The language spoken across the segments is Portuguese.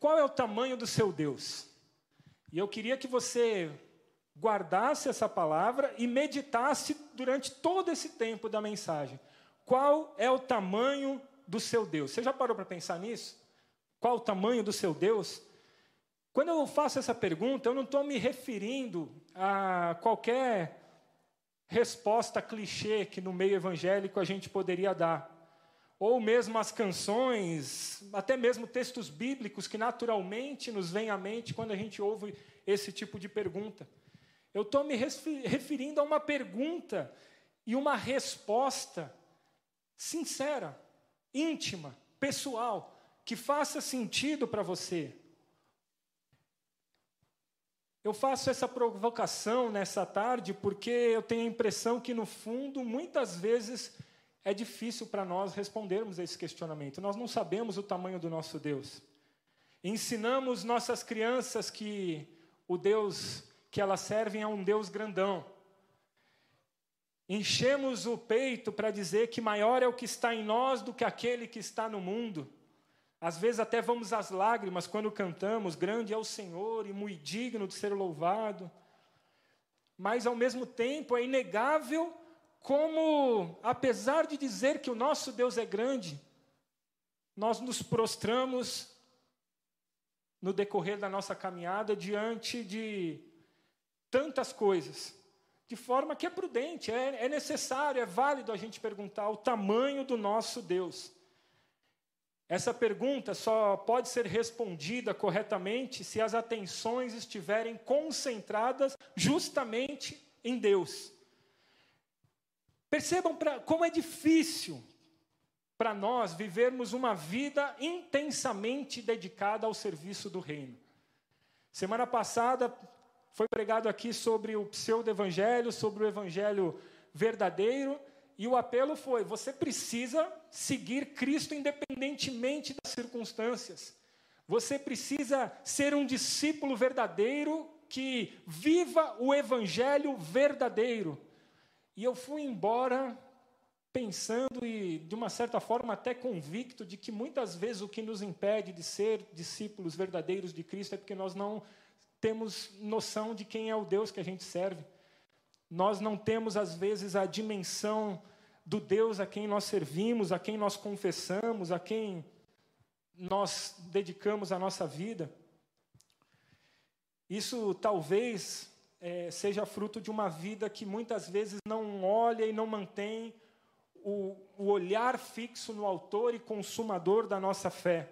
qual é o tamanho do seu Deus? E eu queria que você guardasse essa palavra e meditasse durante todo esse tempo da mensagem. Qual é o tamanho do seu Deus? Você já parou para pensar nisso? Qual o tamanho do seu Deus? Quando eu faço essa pergunta, eu não estou me referindo a qualquer resposta clichê que no meio evangélico a gente poderia dar. Ou mesmo as canções, até mesmo textos bíblicos que naturalmente nos vêm à mente quando a gente ouve esse tipo de pergunta. Eu estou me referindo a uma pergunta e uma resposta sincera, íntima, pessoal, que faça sentido para você. Eu faço essa provocação nessa tarde porque eu tenho a impressão que, no fundo, muitas vezes é difícil para nós respondermos a esse questionamento. Nós não sabemos o tamanho do nosso Deus. Ensinamos nossas crianças que o Deus que elas servem é um Deus grandão. Enchemos o peito para dizer que maior é o que está em nós do que aquele que está no mundo. Às vezes até vamos às lágrimas quando cantamos: Grande é o Senhor e muito digno de ser louvado. Mas ao mesmo tempo é inegável como, apesar de dizer que o nosso Deus é grande, nós nos prostramos no decorrer da nossa caminhada diante de tantas coisas, de forma que é prudente, é, é necessário, é válido a gente perguntar o tamanho do nosso Deus. Essa pergunta só pode ser respondida corretamente se as atenções estiverem concentradas justamente em Deus. Percebam pra, como é difícil para nós vivermos uma vida intensamente dedicada ao serviço do reino. Semana passada foi pregado aqui sobre o pseudo-evangelho, sobre o evangelho verdadeiro, e o apelo foi: você precisa seguir Cristo independentemente das circunstâncias. Você precisa ser um discípulo verdadeiro que viva o evangelho verdadeiro. E eu fui embora pensando e, de uma certa forma, até convicto de que muitas vezes o que nos impede de ser discípulos verdadeiros de Cristo é porque nós não temos noção de quem é o Deus que a gente serve. Nós não temos, às vezes, a dimensão do Deus a quem nós servimos, a quem nós confessamos, a quem nós dedicamos a nossa vida. Isso talvez é, seja fruto de uma vida que muitas vezes não olha e não mantém o, o olhar fixo no autor e consumador da nossa fé.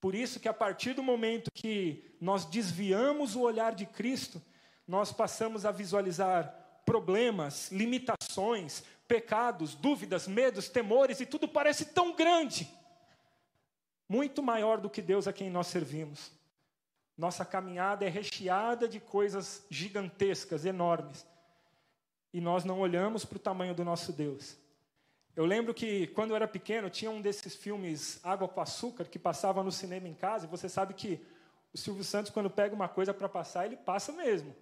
Por isso que a partir do momento que nós desviamos o olhar de Cristo, nós passamos a visualizar problemas, limitações, pecados, dúvidas, medos, temores e tudo parece tão grande, muito maior do que Deus a quem nós servimos. Nossa caminhada é recheada de coisas gigantescas, enormes, e nós não olhamos para o tamanho do nosso Deus. Eu lembro que quando eu era pequeno, tinha um desses filmes Água com Açúcar que passava no cinema em casa, e você sabe que o Silvio Santos, quando pega uma coisa para passar, ele passa mesmo.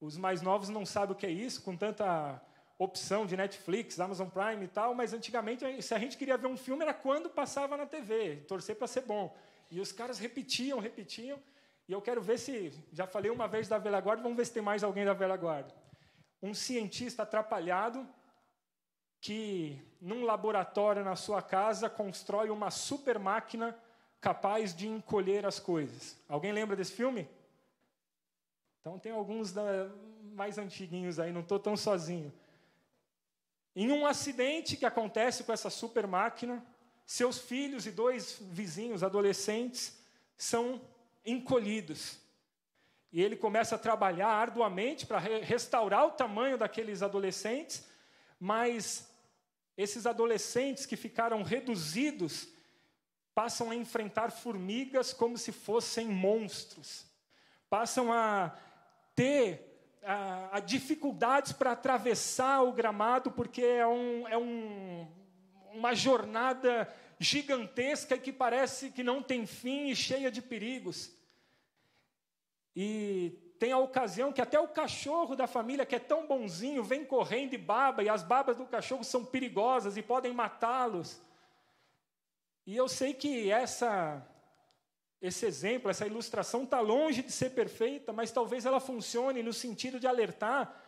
Os mais novos não sabem o que é isso, com tanta opção de Netflix, Amazon Prime e tal, mas antigamente, se a gente queria ver um filme, era quando passava na TV, torcer para ser bom. E os caras repetiam, repetiam, e eu quero ver se, já falei uma vez da velha guarda, vamos ver se tem mais alguém da velha guarda. Um cientista atrapalhado que num laboratório na sua casa constrói uma super máquina capaz de encolher as coisas. Alguém lembra desse filme? Então tem alguns da, mais antiguinhos aí, não estou tão sozinho. Em um acidente que acontece com essa super máquina, seus filhos e dois vizinhos adolescentes são encolhidos. E ele começa a trabalhar arduamente para restaurar o tamanho daqueles adolescentes, mas esses adolescentes que ficaram reduzidos passam a enfrentar formigas como se fossem monstros, passam a ter a, a dificuldades para atravessar o gramado, porque é, um, é um, uma jornada gigantesca que parece que não tem fim e cheia de perigos. E tem a ocasião que até o cachorro da família, que é tão bonzinho, vem correndo e baba, e as babas do cachorro são perigosas e podem matá-los. E eu sei que essa esse exemplo, essa ilustração está longe de ser perfeita, mas talvez ela funcione no sentido de alertar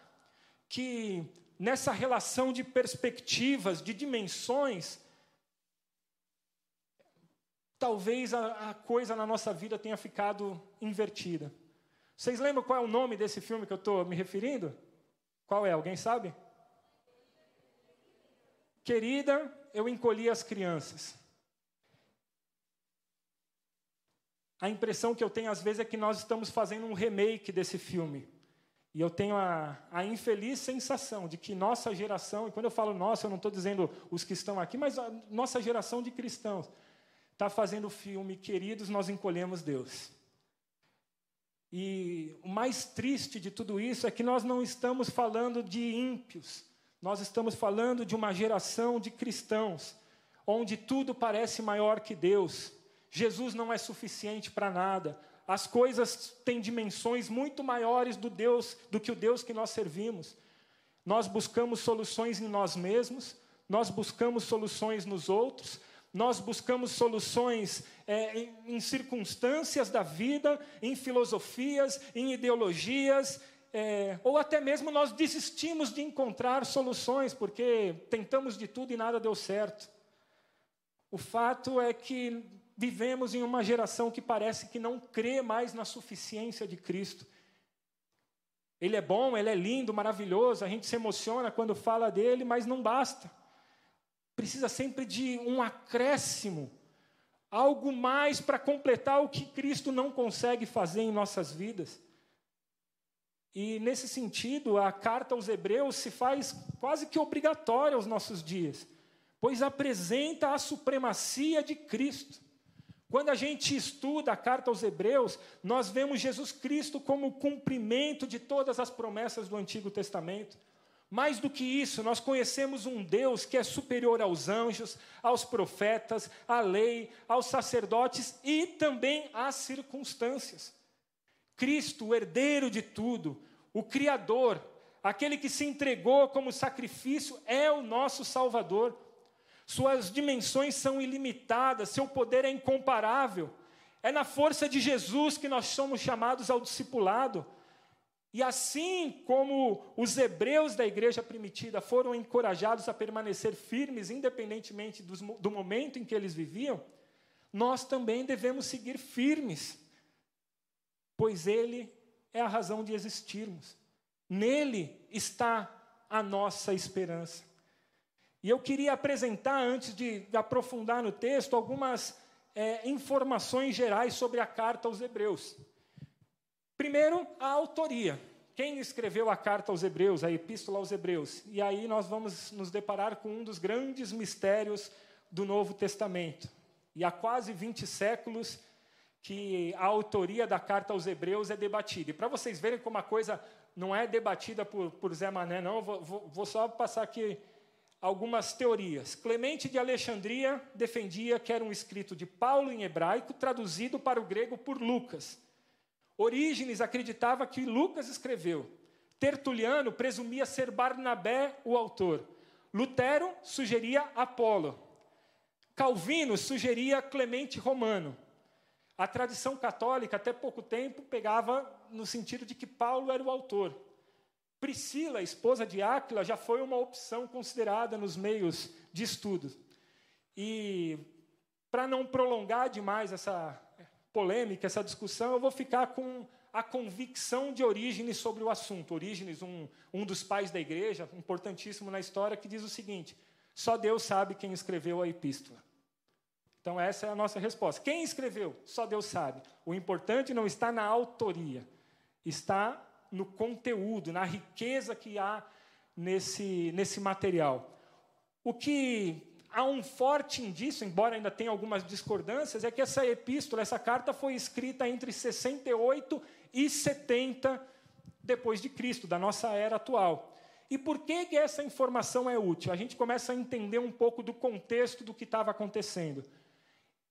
que nessa relação de perspectivas, de dimensões, talvez a, a, coisa na nossa vida tenha ficado invertida. Vocês lembram qual é o nome desse filme que eu estou me referindo? Qual é? Alguém sabe? Querida, eu encolhi as crianças. A impressão que eu tenho às vezes é que nós estamos fazendo um remake desse filme. E eu tenho a, a infeliz sensação de que nossa geração, e quando eu falo nossa, eu não estou dizendo os que estão aqui, mas a nossa geração de cristãos, está fazendo o filme Queridos, Nós Encolhemos Deus. E o mais triste de tudo isso é que nós não estamos falando de ímpios, nós estamos falando de uma geração de cristãos, onde tudo parece maior que Deus, Jesus não é suficiente para nada. As coisas têm dimensões muito maiores do Deus do que o Deus que nós servimos. Nós buscamos soluções em nós mesmos, nós buscamos soluções nos outros, nós buscamos soluções é, em, em, circunstâncias da vida, em filosofias, em ideologias, é, ou até mesmo nós desistimos de encontrar soluções porque tentamos de tudo e nada deu certo. O fato é que vivemos em uma geração que parece que não crê mais na suficiência de Cristo. Ele é bom, ele é lindo, maravilhoso, a gente se emociona quando fala dele, mas não basta. Precisa sempre de um acréscimo, algo mais para completar o que Cristo não consegue fazer em nossas vidas. E nesse sentido, a carta aos Hebreus se faz quase que obrigatória aos nossos dias, pois apresenta a supremacia de Cristo. Quando a gente estuda a carta aos Hebreus, nós vemos Jesus Cristo como o cumprimento de todas as promessas do Antigo Testamento. Mais do que isso, nós conhecemos um Deus que é superior aos anjos, aos profetas, à lei, aos sacerdotes e também às circunstâncias. Cristo, o herdeiro de tudo, o Criador, aquele que se entregou como sacrifício, é o nosso Salvador. Suas dimensões são ilimitadas, seu poder é incomparável. É na força de Jesus que nós somos chamados ao discipulado. E assim como os hebreus da igreja primitiva foram encorajados a permanecer firmes, independentemente do momento em que eles viviam, nós também devemos seguir firmes, pois Ele é a razão de existirmos. Nele está a nossa esperança. E eu queria apresentar, antes de, aprofundar no texto, algumas é, informações gerais sobre a carta aos Hebreus. Primeiro, a autoria. Quem escreveu a carta aos Hebreus, a epístola aos Hebreus? E aí nós vamos nos deparar com um dos grandes mistérios do Novo Testamento. E há quase 20 séculos que a autoria da carta aos Hebreus é debatida. E para vocês verem como a coisa não é debatida por, por Zé Mané, não, vou, vou, vou só passar aqui algumas teorias. Clemente de Alexandria defendia que era um escrito de Paulo em hebraico, traduzido para o grego por Lucas. Orígenes acreditava que Lucas escreveu. Tertuliano presumia ser Barnabé o autor. Lutero sugeria Apolo. Calvino sugeria Clemente Romano. A tradição católica, até pouco tempo, pegava no sentido de que Paulo era o autor. Priscila, esposa de Áquila, já foi uma opção considerada nos meios de estudo. E, para não prolongar demais essa polêmica, essa discussão, eu vou ficar com a convicção de Orígenes sobre o assunto. Orígenes, um, um dos pais da igreja, importantíssimo na história, que diz o seguinte: só Deus sabe quem escreveu a epístola. Então, essa é a nossa resposta. Quem escreveu? Só Deus sabe. O importante não está na autoria, está no conteúdo, na riqueza que há nesse, nesse material. O que há um forte indício, embora ainda tenha algumas discordâncias, é que essa epístola, essa carta foi escrita entre 68 e 70 depois de Cristo, da nossa era atual. E por que, que essa informação é útil? A gente começa a entender um pouco do contexto do que estava acontecendo.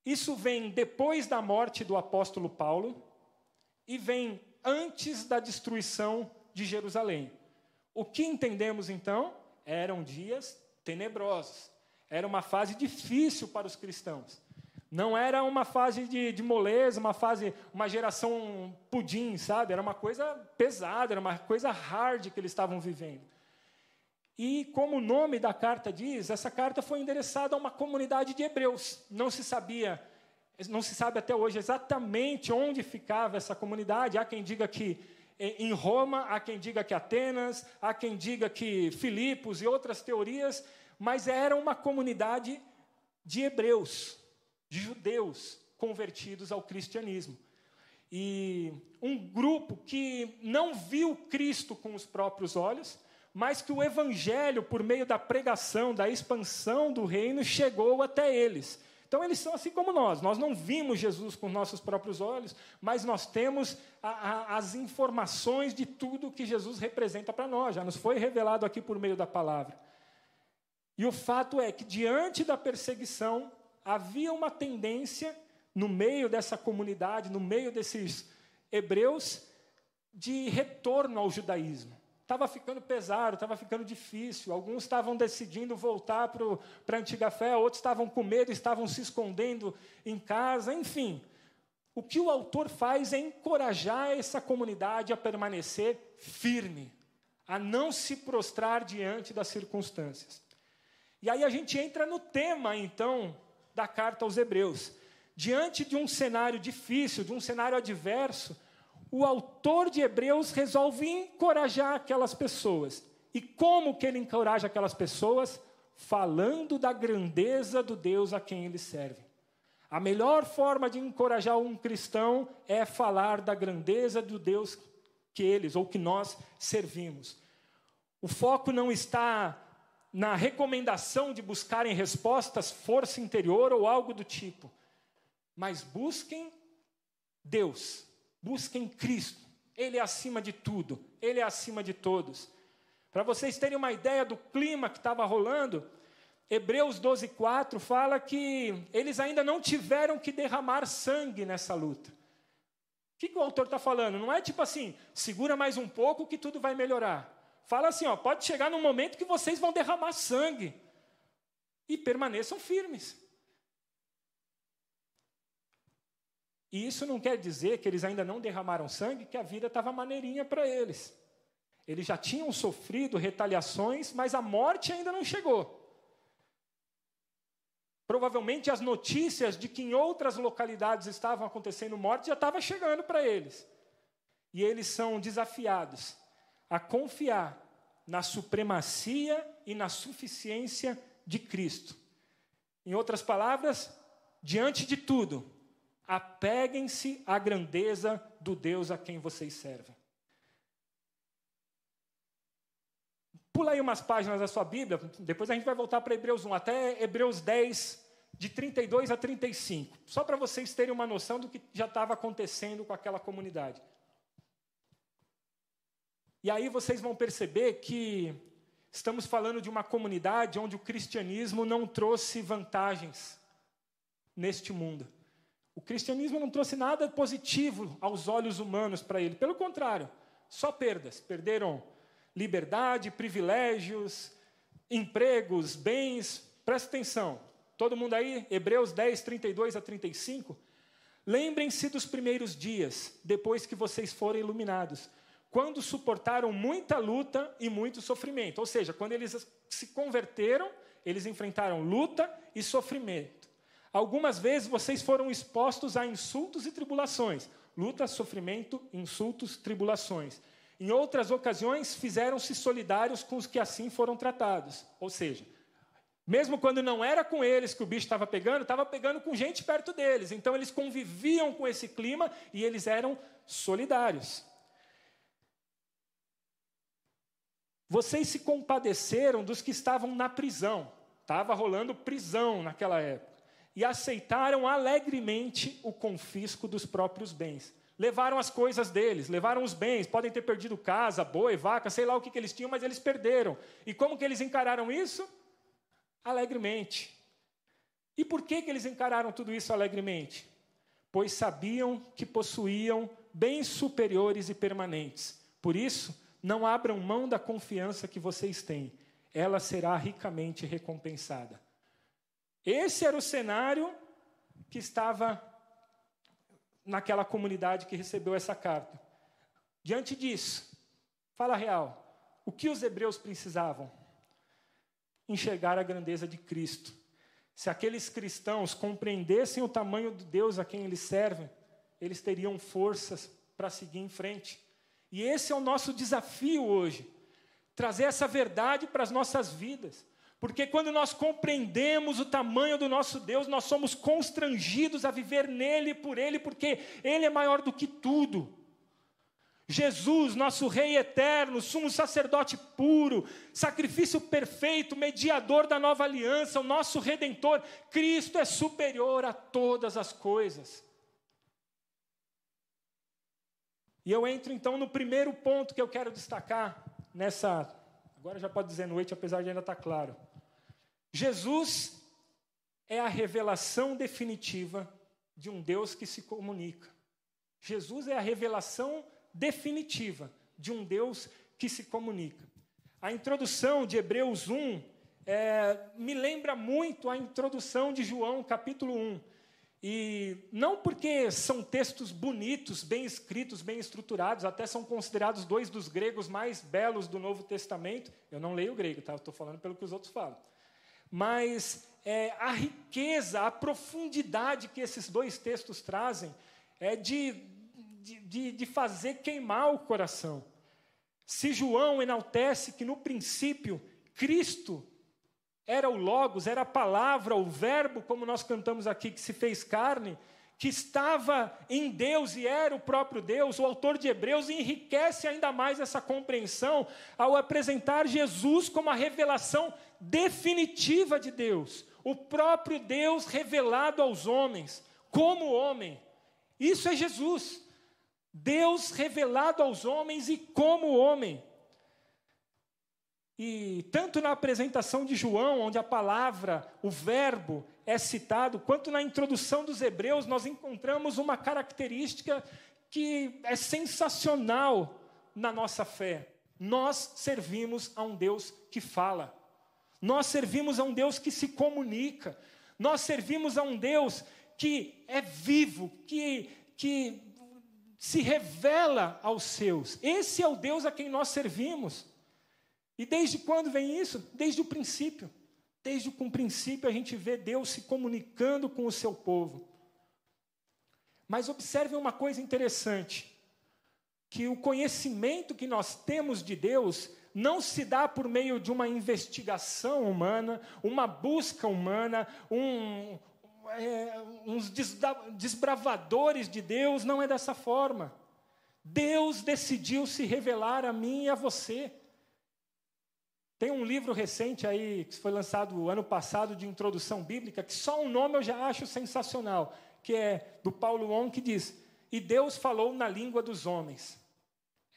Isso vem depois da morte do apóstolo Paulo e vem antes da destruição de Jerusalém. O que entendemos então? Eram dias tenebrosos. Era uma fase difícil para os cristãos. Não era uma fase de, de moleza, uma fase, uma geração pudim, sabe? Era uma coisa pesada, era uma coisa hard que eles estavam vivendo. E como o nome da carta diz, essa carta foi endereçada a uma comunidade de hebreus. Não se sabia, não se sabe até hoje exatamente onde ficava essa comunidade. Há quem diga que em Roma, há quem diga que Atenas, há quem diga que Filipos e outras teorias, mas era uma comunidade de hebreus de judeus convertidos ao cristianismo. E um grupo que não viu Cristo com os próprios olhos, mas que o evangelho, por meio da pregação, da expansão do reino, chegou até eles. Então, eles são assim como nós. Nós não vimos Jesus com nossos próprios olhos, mas nós temos a, a, as informações de tudo que Jesus representa para nós. Já nos foi revelado aqui por meio da palavra. E o fato é que, diante da perseguição, havia uma tendência no meio dessa comunidade, no meio desses hebreus, de retorno ao judaísmo. Estava ficando pesado, estava ficando difícil. Alguns estavam decidindo voltar para a antiga fé, outros estavam com medo, estavam se escondendo em casa, enfim. O que o autor faz é encorajar essa comunidade a permanecer firme, a não se prostrar diante das circunstâncias. E aí a gente entra no tema, então, da carta aos Hebreus. Diante de um cenário difícil, de um cenário adverso, o autor de Hebreus resolve encorajar aquelas pessoas. E como que ele encoraja aquelas pessoas? Falando da grandeza do Deus a quem ele serve. A melhor forma de encorajar um cristão é falar da grandeza do Deus que eles ou que nós servimos. O foco não está na recomendação de buscarem respostas, força interior ou algo do tipo. Mas busquem Deus, busquem Cristo. Ele é acima de tudo, ele é acima de todos. Para vocês terem uma ideia do clima que estava rolando, Hebreus 12:4 fala que eles ainda não tiveram que derramar sangue nessa luta. O que, que o autor está falando? Não é tipo assim, segura mais um pouco que tudo vai melhorar fala assim: ó, pode chegar num momento que vocês vão derramar sangue. E permaneçam firmes. E isso não quer dizer que eles ainda não derramaram sangue, que a vida estava maneirinha para eles. Eles já tinham sofrido retaliações, mas a morte ainda não chegou. Provavelmente as notícias de que em outras localidades estavam acontecendo mortes já estavam chegando para eles. E eles são desafiados a confiar na supremacia e na suficiência de Cristo. Em outras palavras, diante de tudo, apeguem-se à grandeza do Deus a quem vocês servem. Pula aí umas páginas da sua Bíblia, depois a gente vai voltar para Hebreus 1, até Hebreus 10, de 32 a 35, só para vocês terem uma noção do que já estava acontecendo com aquela comunidade. E aí vocês vão perceber que estamos falando de uma comunidade onde o cristianismo não trouxe vantagens neste mundo. O cristianismo não trouxe nada positivo aos olhos humanos para ele. Pelo contrário, só perdas. Perderam liberdade, privilégios, empregos, bens. Presta atenção. Todo mundo aí? Hebreus 10, 32 a 35. Lembrem-se dos primeiros dias, depois que vocês forem iluminados quando suportaram muita luta e muito sofrimento. Ou seja, quando eles se converteram, eles enfrentaram luta e sofrimento. Algumas vezes vocês foram expostos a insultos e tribulações. Luta, sofrimento, insultos, tribulações. Em outras ocasiões, fizeram-se solidários com os que assim foram tratados. Ou seja, mesmo quando não era com eles que o bicho estava pegando, estava pegando com gente perto deles. Então, eles conviviam com esse clima e eles eram solidários. Vocês se compadeceram dos que estavam na prisão, estava rolando prisão naquela época, e aceitaram alegremente o confisco dos próprios bens. Levaram as coisas deles, levaram os bens, podem ter perdido casa, boi, vaca, sei lá o que, que eles tinham, mas eles perderam. E como que eles encararam isso? Alegremente. E por que, que eles encararam tudo isso alegremente? Pois sabiam que possuíam bens superiores e permanentes. Por isso, não abram mão da confiança que vocês têm, ela será ricamente recompensada. Esse era o cenário que estava naquela comunidade que recebeu essa carta. Diante disso, fala real, o que os hebreus precisavam? Enxergar a grandeza de Cristo. Se aqueles cristãos compreendessem o tamanho de Deus a quem eles servem, eles teriam forças para seguir em frente. E esse é o nosso desafio hoje trazer essa verdade para as nossas vidas. Porque quando nós compreendemos o tamanho do nosso Deus, nós somos constrangidos a viver nele e por ele, porque ele é maior do que tudo. Jesus, nosso Rei eterno, sumo sacerdote puro, sacrifício perfeito, mediador da nova aliança, o nosso redentor, Cristo é superior a todas as coisas. E eu entro então no primeiro ponto que eu quero destacar nessa. Agora já pode dizer noite, apesar de ainda estar claro. Jesus é a revelação definitiva de um Deus que se comunica. Jesus é a revelação definitiva de um Deus que se comunica. A introdução de Hebreus 1 é, me lembra muito a introdução de João, capítulo 1. E não porque são textos bonitos, bem escritos, bem estruturados, até são considerados dois dos gregos mais belos do Novo Testamento. Eu não leio grego, tá? Estou falando pelo que os outros falam. Mas é, a riqueza, a profundidade que esses dois textos trazem é de, de, de fazer queimar o coração. Se João enaltece que no princípio Cristo era o Logos, era a palavra, o Verbo, como nós cantamos aqui, que se fez carne, que estava em Deus e era o próprio Deus, o autor de Hebreus enriquece ainda mais essa compreensão ao apresentar Jesus como a revelação definitiva de Deus, o próprio Deus revelado aos homens, como homem. Isso é Jesus. Deus revelado aos homens e como homem. E tanto na apresentação de João, onde a palavra, o verbo é citado, quanto na introdução dos Hebreus, nós encontramos uma característica que é sensacional na nossa fé. Nós servimos a um Deus que fala. Nós servimos a um Deus que se comunica. Nós servimos a um Deus que é vivo, que, que se revela aos seus. Esse é o Deus a quem nós servimos. E desde quando vem isso? Desde o princípio. Desde o princípio a gente vê Deus se comunicando com o seu povo. Mas observe uma coisa interessante: que o conhecimento que nós temos de Deus não se dá por meio de uma investigação humana, uma busca humana, um, é, uns desbravadores de Deus, não é dessa forma. Deus decidiu se revelar a mim e a você. Tem um livro recente aí, que foi lançado ano passado, de introdução bíblica, que só o um nome eu já acho sensacional, que é do Paulo On, que diz: E Deus falou na língua dos homens.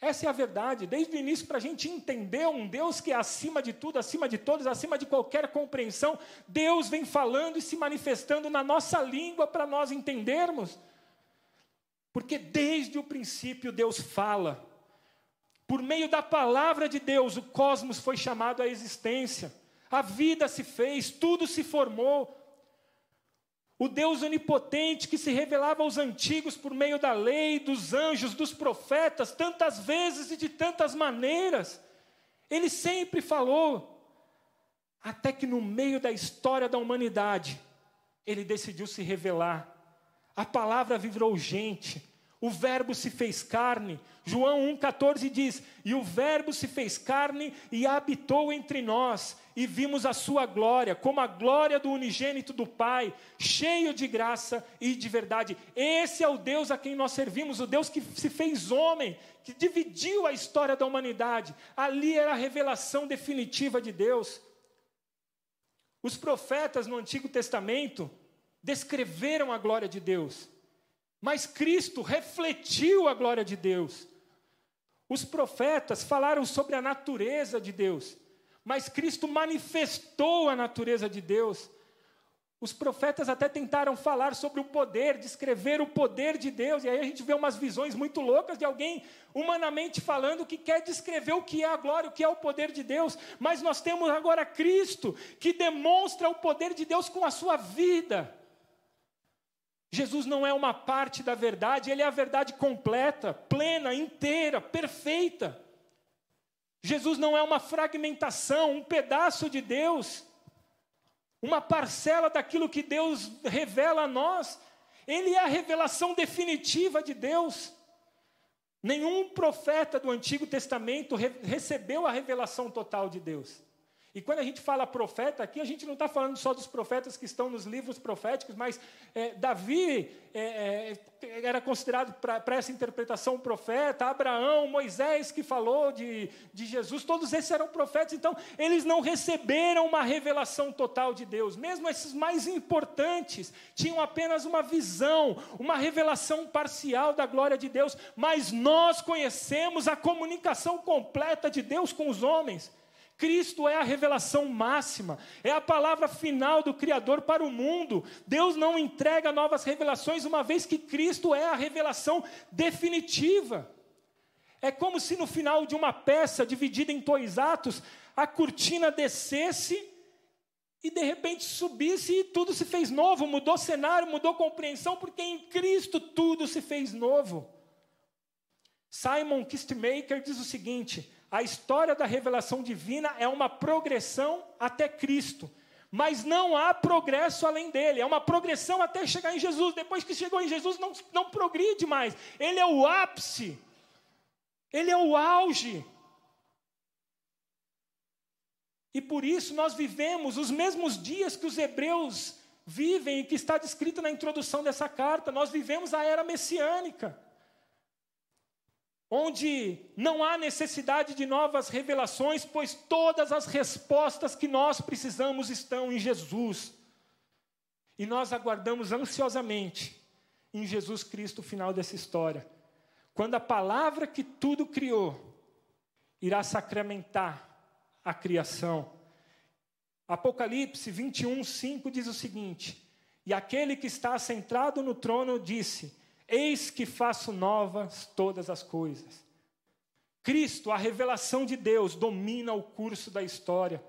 Essa é a verdade, desde o início, para a gente entender um Deus que é acima de tudo, acima de todos, acima de qualquer compreensão, Deus vem falando e se manifestando na nossa língua para nós entendermos. Porque desde o princípio Deus fala. Por meio da palavra de Deus, o cosmos foi chamado à existência, a vida se fez, tudo se formou. O Deus onipotente que se revelava aos antigos por meio da lei, dos anjos, dos profetas, tantas vezes e de tantas maneiras, ele sempre falou, até que no meio da história da humanidade, ele decidiu se revelar. A palavra virou gente, o Verbo se fez carne. João 1,14 diz: E o Verbo se fez carne e habitou entre nós, e vimos a sua glória, como a glória do unigênito do Pai, cheio de graça e de verdade. Esse é o Deus a quem nós servimos, o Deus que se fez homem, que dividiu a história da humanidade. Ali era a revelação definitiva de Deus. Os profetas no Antigo Testamento descreveram a glória de Deus. Mas Cristo refletiu a glória de Deus. Os profetas falaram sobre a natureza de Deus, mas Cristo manifestou a natureza de Deus. Os profetas até tentaram falar sobre o poder, descrever o poder de Deus, e aí a gente vê umas visões muito loucas de alguém humanamente falando que quer descrever o que é a glória, o que é o poder de Deus, mas nós temos agora Cristo que demonstra o poder de Deus com a sua vida. Jesus não é uma parte da verdade, ele é a verdade completa, plena, inteira, perfeita. Jesus não é uma fragmentação, um pedaço de Deus, uma parcela daquilo que Deus revela a nós. Ele é a revelação definitiva de Deus. Nenhum profeta do Antigo Testamento re recebeu a revelação total de Deus. E quando a gente fala profeta aqui, a gente não está falando só dos profetas que estão nos livros proféticos, mas é, Davi é, é, era considerado para essa interpretação um profeta, Abraão, Moisés que falou de, de Jesus, todos esses eram profetas, então eles não receberam uma revelação total de Deus, mesmo esses mais importantes tinham apenas uma visão, uma revelação parcial da glória de Deus, mas nós conhecemos a comunicação completa de Deus com os homens. Cristo é a revelação máxima, é a palavra final do Criador para o mundo. Deus não entrega novas revelações, uma vez que Cristo é a revelação definitiva. É como se no final de uma peça dividida em dois atos, a cortina descesse e de repente subisse e tudo se fez novo, mudou cenário, mudou compreensão, porque em Cristo tudo se fez novo. Simon Kistemaker diz o seguinte: a história da revelação divina é uma progressão até Cristo. Mas não há progresso além dele, é uma progressão até chegar em Jesus. Depois que chegou em Jesus, não, não progride mais. Ele é o ápice, ele é o auge. E por isso nós vivemos os mesmos dias que os hebreus vivem e que está descrito na introdução dessa carta. Nós vivemos a era messiânica onde não há necessidade de novas revelações, pois todas as respostas que nós precisamos estão em Jesus. E nós aguardamos ansiosamente em Jesus Cristo o final dessa história, quando a palavra que tudo criou irá sacramentar a criação. Apocalipse 21, 5 diz o seguinte: E aquele que está sentado no trono disse: Eis que faço novas todas as coisas. Cristo, a revelação de Deus, domina o curso da história,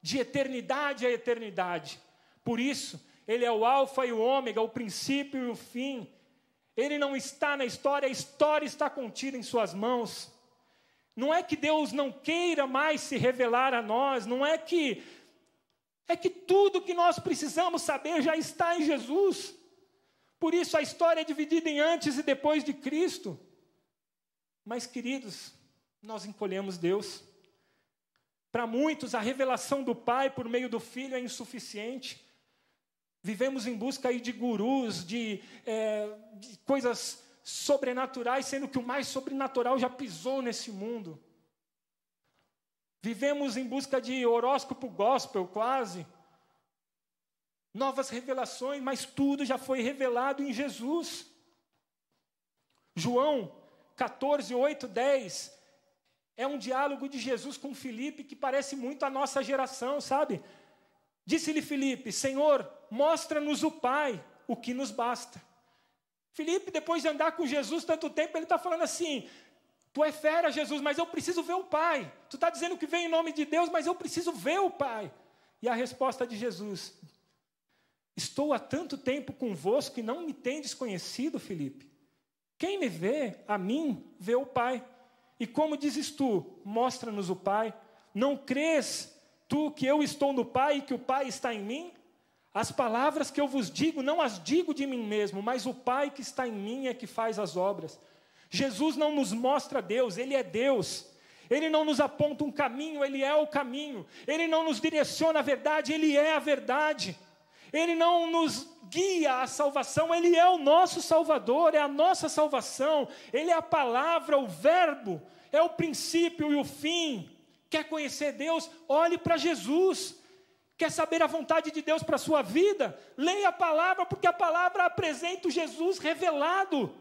de eternidade a eternidade. Por isso, Ele é o Alfa e o Ômega, o princípio e o fim. Ele não está na história, a história está contida em Suas mãos. Não é que Deus não queira mais se revelar a nós, não é que. É que tudo que nós precisamos saber já está em Jesus. Por isso a história é dividida em antes e depois de Cristo. Mas, queridos, nós encolhemos Deus. Para muitos, a revelação do Pai por meio do Filho é insuficiente. Vivemos em busca aí de gurus, de, é, de coisas sobrenaturais, sendo que o mais sobrenatural já pisou nesse mundo. Vivemos em busca de horóscopo gospel, quase novas revelações, mas tudo já foi revelado em Jesus. João 14, 8, 10 é um diálogo de Jesus com Filipe que parece muito a nossa geração, sabe? Disse-lhe Filipe: Senhor, mostra-nos o Pai, o que nos basta. Filipe, depois de andar com Jesus tanto tempo, ele está falando assim: Tu é fera, Jesus, mas eu preciso ver o Pai. Tu está dizendo que vem em nome de Deus, mas eu preciso ver o Pai. E a resposta de Jesus: Estou há tanto tempo convosco e não me tendes conhecido, Filipe. Quem me vê, a mim, vê o Pai. E como dizes tu, mostra-nos o Pai. Não crês tu que eu estou no Pai e que o Pai está em mim? As palavras que eu vos digo, não as digo de mim mesmo, mas o Pai que está em mim é que faz as obras. Jesus não nos mostra Deus, Ele é Deus. Ele não nos aponta um caminho, Ele é o caminho. Ele não nos direciona a verdade, Ele é a verdade. Ele não nos guia à salvação, Ele é o nosso Salvador, é a nossa salvação, Ele é a palavra, o Verbo, é o princípio e o fim. Quer conhecer Deus? Olhe para Jesus. Quer saber a vontade de Deus para a sua vida? Leia a palavra, porque a palavra apresenta o Jesus revelado.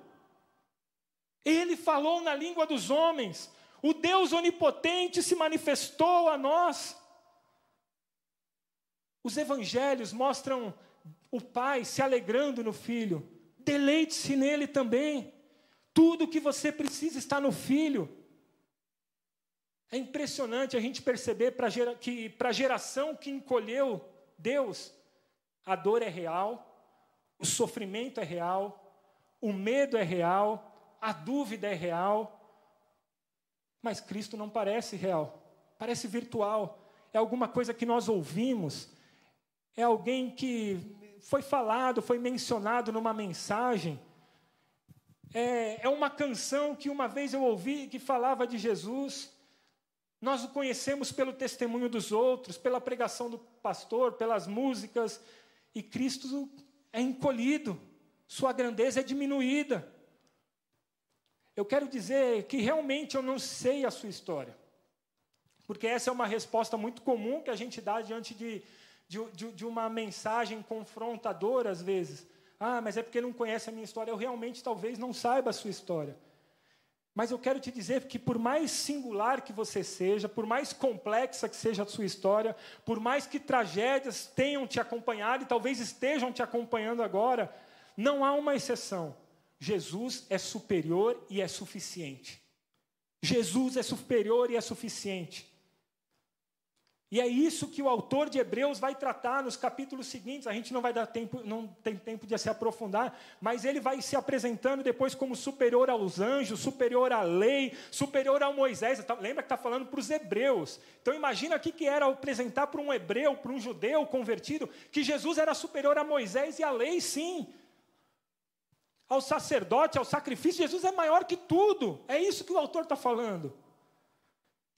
Ele falou na língua dos homens, o Deus onipotente se manifestou a nós. Os evangelhos mostram o pai se alegrando no filho. Deleite-se nele também. Tudo que você precisa está no filho. É impressionante a gente perceber pra gera, que para a geração que encolheu Deus, a dor é real, o sofrimento é real, o medo é real, a dúvida é real, mas Cristo não parece real, parece virtual, é alguma coisa que nós ouvimos, é alguém que foi falado, foi mencionado numa mensagem. É, é uma canção que uma vez eu ouvi que falava de Jesus. Nós o conhecemos pelo testemunho dos outros, pela pregação do pastor, pelas músicas, e Cristo é encolhido, sua grandeza é diminuída. Eu quero dizer que realmente eu não sei a sua história, porque essa é uma resposta muito comum que a gente dá diante de de, de, de uma mensagem confrontadora às vezes. Ah, mas é porque não conhece a minha história. Eu realmente talvez não saiba a sua história. Mas eu quero te dizer que, por mais singular que você seja, por mais complexa que seja a sua história, por mais que tragédias tenham te acompanhado e talvez estejam te acompanhando agora, não há uma exceção. Jesus é superior e é suficiente. Jesus é superior e é suficiente. E é isso que o autor de Hebreus vai tratar nos capítulos seguintes. A gente não vai dar tempo, não tem tempo de se aprofundar, mas ele vai se apresentando depois como superior aos anjos, superior à lei, superior a Moisés. Lembra que está falando para os hebreus. Então imagina o que era apresentar para um hebreu, para um judeu convertido, que Jesus era superior a Moisés e à lei, sim. Ao sacerdote, ao sacrifício, Jesus é maior que tudo. É isso que o autor está falando.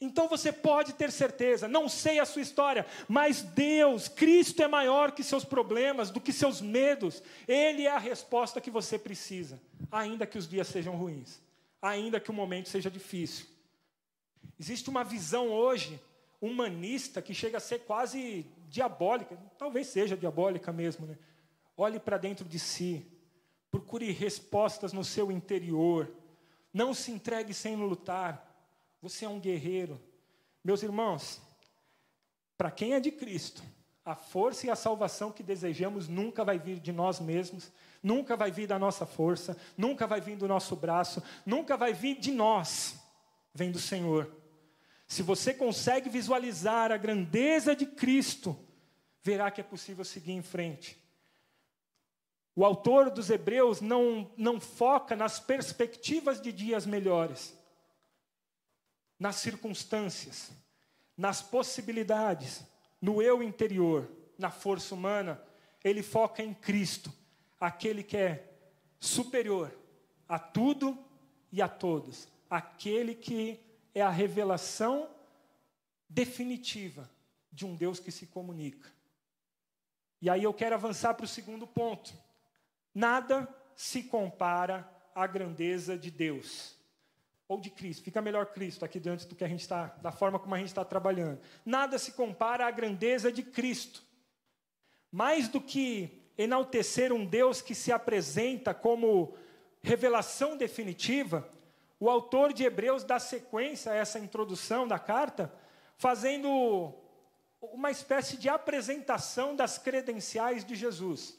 Então você pode ter certeza, não sei a sua história, mas Deus, Cristo é maior que seus problemas, do que seus medos. Ele é a resposta que você precisa, ainda que os dias sejam ruins, ainda que o momento seja difícil. Existe uma visão hoje humanista que chega a ser quase diabólica, talvez seja diabólica mesmo, né? Olhe para dentro de si, procure respostas no seu interior, não se entregue sem lutar. Você é um guerreiro. Meus irmãos, para quem é de Cristo, a força e a salvação que desejamos nunca vai vir de nós mesmos, nunca vai vir da nossa força, nunca vai vir do nosso braço, nunca vai vir de nós, vem do Senhor. Se você consegue visualizar a grandeza de Cristo, verá que é possível seguir em frente. O autor dos Hebreus não, não foca nas perspectivas de dias melhores nas circunstâncias, nas possibilidades, no eu interior, na força humana, ele foca em Cristo, aquele que é superior a tudo e a todos, aquele que é a revelação definitiva de um Deus que se comunica. E aí eu quero avançar para o segundo ponto. Nada se compara à grandeza de Deus ou de Cristo. Fica melhor Cristo aqui diante do que a gente está, da forma como a gente está trabalhando. Nada se compara à grandeza de Cristo. Mais do que enaltecer um Deus que se apresenta como revelação definitiva, o autor de Hebreus dá sequência a essa introdução da carta, fazendo uma espécie de apresentação das credenciais de Jesus.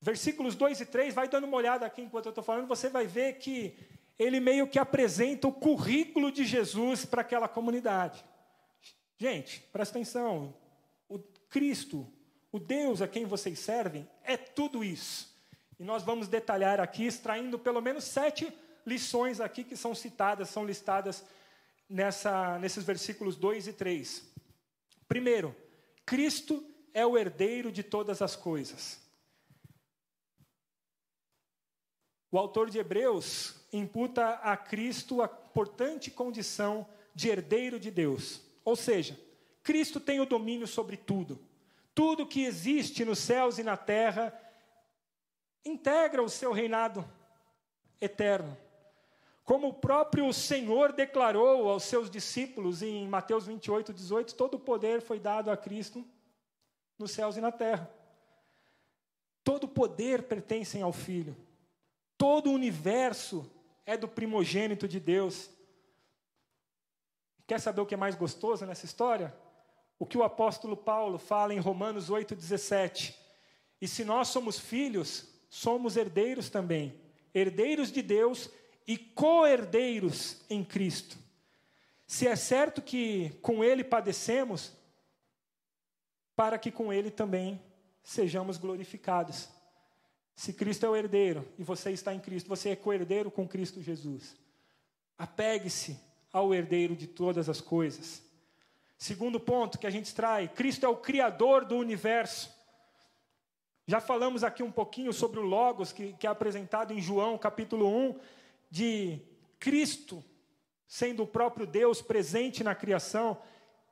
Versículos 2 e 3, vai dando uma olhada aqui enquanto eu estou falando, você vai ver que ele meio que apresenta o currículo de Jesus para aquela comunidade. Gente, presta atenção. O Cristo, o Deus a quem vocês servem, é tudo isso. E nós vamos detalhar aqui, extraindo pelo menos sete lições aqui que são citadas, são listadas nessa, nesses versículos 2 e 3. Primeiro, Cristo é o herdeiro de todas as coisas. O autor de Hebreus imputa a Cristo a importante condição de herdeiro de Deus. Ou seja, Cristo tem o domínio sobre tudo. Tudo que existe nos céus e na terra integra o seu reinado eterno. Como o próprio Senhor declarou aos seus discípulos em Mateus 28, 18: todo o poder foi dado a Cristo nos céus e na terra. Todo o poder pertence ao Filho. Todo o universo é do primogênito de Deus. Quer saber o que é mais gostoso nessa história? O que o apóstolo Paulo fala em Romanos 8,17. E se nós somos filhos, somos herdeiros também, herdeiros de Deus e co-herdeiros em Cristo. Se é certo que com Ele padecemos, para que com Ele também sejamos glorificados. Se Cristo é o herdeiro e você está em Cristo, você é co-herdeiro com Cristo Jesus. Apegue-se ao herdeiro de todas as coisas. Segundo ponto que a gente extrai: Cristo é o Criador do universo. Já falamos aqui um pouquinho sobre o Logos, que, que é apresentado em João capítulo 1, de Cristo sendo o próprio Deus presente na criação.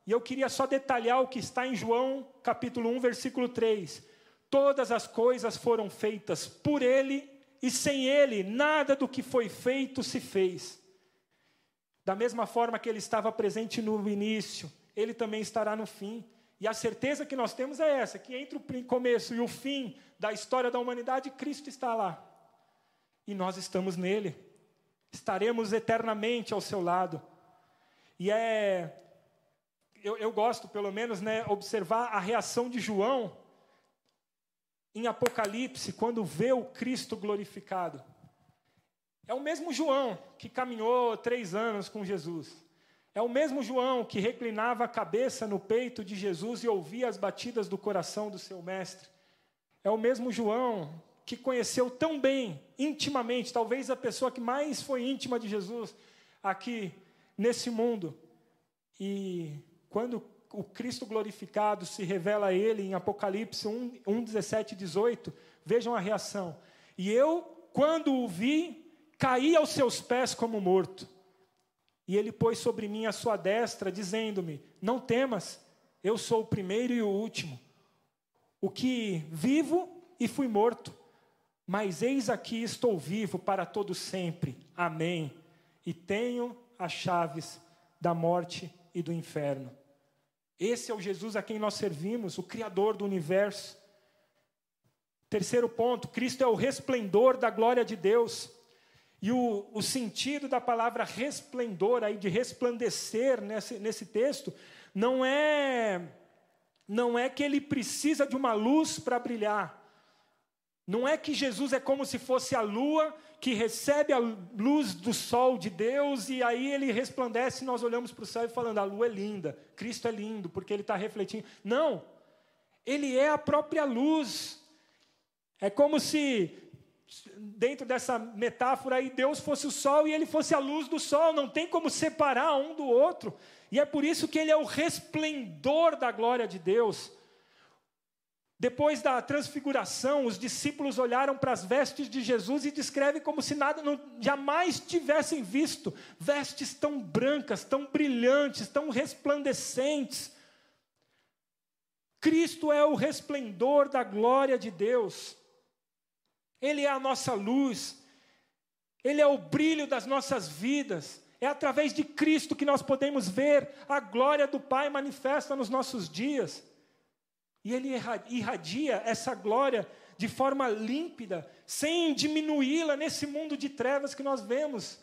E eu queria só detalhar o que está em João capítulo 1, versículo 3. Todas as coisas foram feitas por Ele, e sem Ele, nada do que foi feito se fez. Da mesma forma que Ele estava presente no início, Ele também estará no fim. E a certeza que nós temos é essa: que entre o começo e o fim da história da humanidade, Cristo está lá. E nós estamos nele. Estaremos eternamente ao seu lado. E é. Eu, eu gosto, pelo menos, né, observar a reação de João em Apocalipse, quando vê o Cristo glorificado. É o mesmo João que caminhou três anos com Jesus. É o mesmo João que reclinava a cabeça no peito de Jesus e ouvia as batidas do coração do seu mestre. É o mesmo João que conheceu tão bem, intimamente, talvez a pessoa que mais foi íntima de Jesus aqui nesse mundo. E quando o Cristo glorificado se revela a ele em Apocalipse 1, 1 17 e 18, vejam a reação. E eu, quando o vi, caí aos seus pés como morto. E ele pôs sobre mim a sua destra, dizendo-me: Não temas, eu sou o primeiro e o último, o que vivo e fui morto. Mas eis aqui estou vivo para todo sempre. Amém. E tenho as chaves da morte e do inferno. Esse é o Jesus a quem nós servimos, o Criador do universo. Terceiro ponto: Cristo é o resplendor da glória de Deus. E o, o sentido da palavra resplendor, aí, de resplandecer nesse, nesse texto, não é, não é que ele precisa de uma luz para brilhar. Não é que Jesus é como se fosse a lua que recebe a luz do sol de Deus e aí ele resplandece e nós olhamos para o céu e falando: a lua é linda, Cristo é lindo, porque ele está refletindo. Não, ele é a própria luz. É como se dentro dessa metáfora aí, Deus fosse o sol e ele fosse a luz do sol, não tem como separar um do outro. E é por isso que ele é o resplendor da glória de Deus. Depois da transfiguração, os discípulos olharam para as vestes de Jesus e descrevem como se nada não, jamais tivessem visto vestes tão brancas, tão brilhantes, tão resplandecentes. Cristo é o resplendor da glória de Deus. Ele é a nossa luz, Ele é o brilho das nossas vidas. É através de Cristo que nós podemos ver a glória do Pai manifesta nos nossos dias. E Ele irradia essa glória de forma límpida, sem diminuí-la nesse mundo de trevas que nós vemos.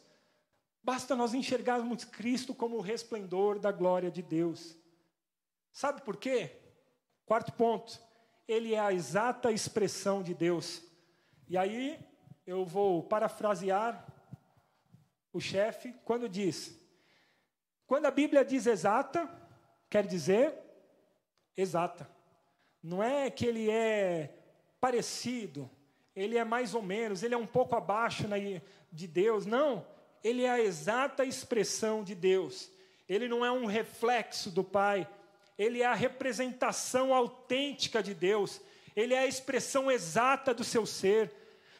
Basta nós enxergarmos Cristo como o resplendor da glória de Deus. Sabe por quê? Quarto ponto. Ele é a exata expressão de Deus. E aí eu vou parafrasear o chefe quando diz: quando a Bíblia diz exata, quer dizer exata. Não é que ele é parecido, ele é mais ou menos, ele é um pouco abaixo de Deus. Não, ele é a exata expressão de Deus. Ele não é um reflexo do Pai, ele é a representação autêntica de Deus ele é a expressão exata do seu ser.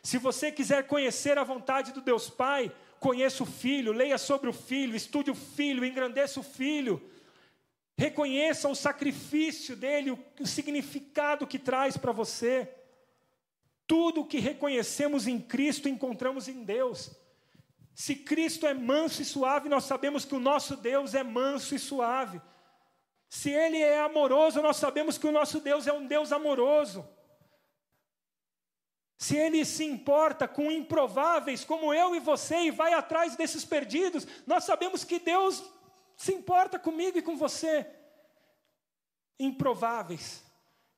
Se você quiser conhecer a vontade do Deus Pai, conheça o Filho, leia sobre o Filho, estude o Filho, engrandeça o Filho. Reconheça o sacrifício dele, o, o significado que traz para você. Tudo que reconhecemos em Cristo encontramos em Deus. Se Cristo é manso e suave, nós sabemos que o nosso Deus é manso e suave. Se Ele é amoroso, nós sabemos que o nosso Deus é um Deus amoroso. Se Ele se importa com improváveis como eu e você e vai atrás desses perdidos, nós sabemos que Deus se importa comigo e com você. Improváveis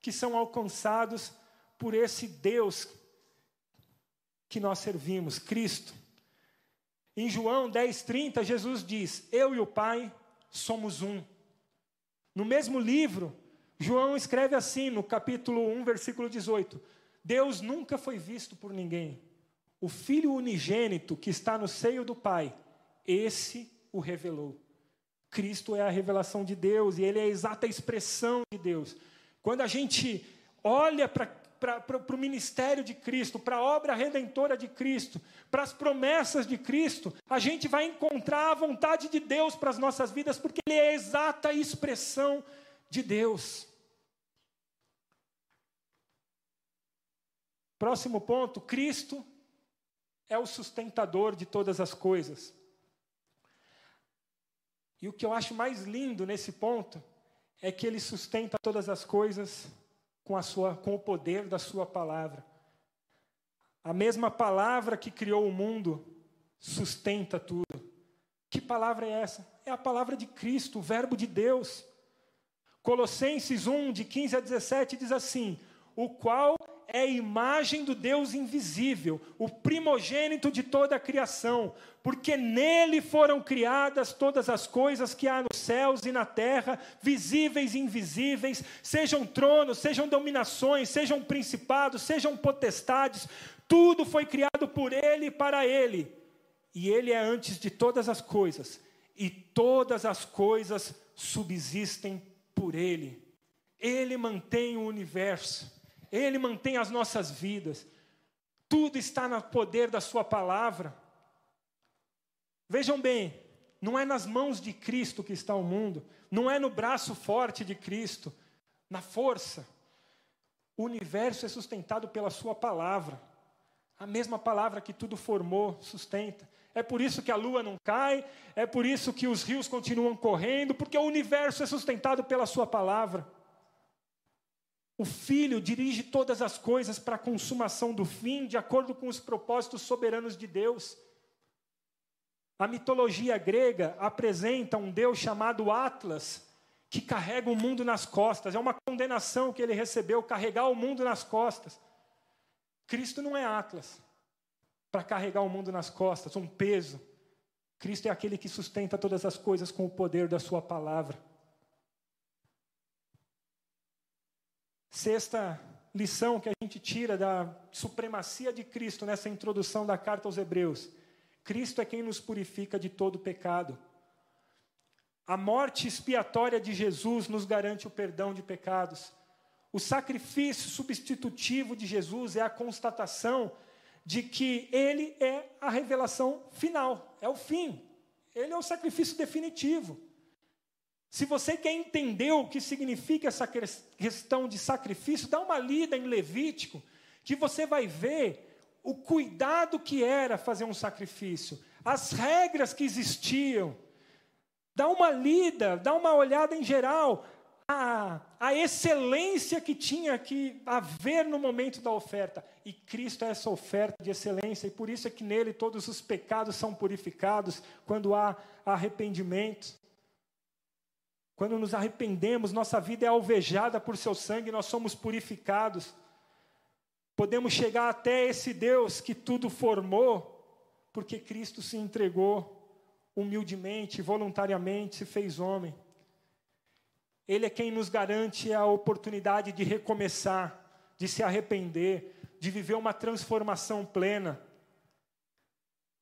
que são alcançados por esse Deus que nós servimos, Cristo. Em João 10,30, Jesus diz: Eu e o Pai somos um. No mesmo livro, João escreve assim, no capítulo 1, versículo 18: Deus nunca foi visto por ninguém. O Filho unigênito que está no seio do Pai, esse o revelou. Cristo é a revelação de Deus e ele é a exata expressão de Deus. Quando a gente olha para o ministério de Cristo, para a obra redentora de Cristo, para as promessas de Cristo, a gente vai encontrar a vontade de Deus para as nossas vidas, porque Ele é a exata expressão de Deus. Próximo ponto: Cristo é o sustentador de todas as coisas. E o que eu acho mais lindo nesse ponto é que ele sustenta todas as coisas com, a sua, com o poder da sua palavra. A mesma palavra que criou o mundo sustenta tudo. Que palavra é essa? É a palavra de Cristo, o Verbo de Deus. Colossenses 1, de 15 a 17, diz assim: O qual é a imagem do Deus invisível, o primogênito de toda a criação, porque nele foram criadas todas as coisas que há nos céus e na terra, visíveis e invisíveis, sejam tronos, sejam dominações, sejam principados, sejam potestades, tudo foi criado por ele e para ele. E ele é antes de todas as coisas, e todas as coisas subsistem por ele. Ele mantém o universo. Ele mantém as nossas vidas. Tudo está no poder da Sua palavra. Vejam bem, não é nas mãos de Cristo que está o mundo, não é no braço forte de Cristo, na força. O universo é sustentado pela Sua palavra. A mesma palavra que tudo formou, sustenta. É por isso que a lua não cai, é por isso que os rios continuam correndo, porque o universo é sustentado pela Sua palavra. O Filho dirige todas as coisas para a consumação do fim, de acordo com os propósitos soberanos de Deus. A mitologia grega apresenta um Deus chamado Atlas, que carrega o mundo nas costas. É uma condenação que ele recebeu, carregar o mundo nas costas. Cristo não é Atlas para carregar o mundo nas costas, um peso. Cristo é aquele que sustenta todas as coisas com o poder da Sua palavra. Sexta lição que a gente tira da supremacia de Cristo nessa introdução da carta aos Hebreus: Cristo é quem nos purifica de todo pecado. A morte expiatória de Jesus nos garante o perdão de pecados. O sacrifício substitutivo de Jesus é a constatação de que ele é a revelação final, é o fim. Ele é o sacrifício definitivo. Se você quer entender o que significa essa questão de sacrifício, dá uma lida em Levítico, que você vai ver o cuidado que era fazer um sacrifício, as regras que existiam. Dá uma lida, dá uma olhada em geral, a, a excelência que tinha que haver no momento da oferta. E Cristo é essa oferta de excelência, e por isso é que nele todos os pecados são purificados quando há arrependimento. Quando nos arrependemos, nossa vida é alvejada por seu sangue, nós somos purificados. Podemos chegar até esse Deus que tudo formou, porque Cristo se entregou humildemente, voluntariamente, se fez homem. Ele é quem nos garante a oportunidade de recomeçar, de se arrepender, de viver uma transformação plena.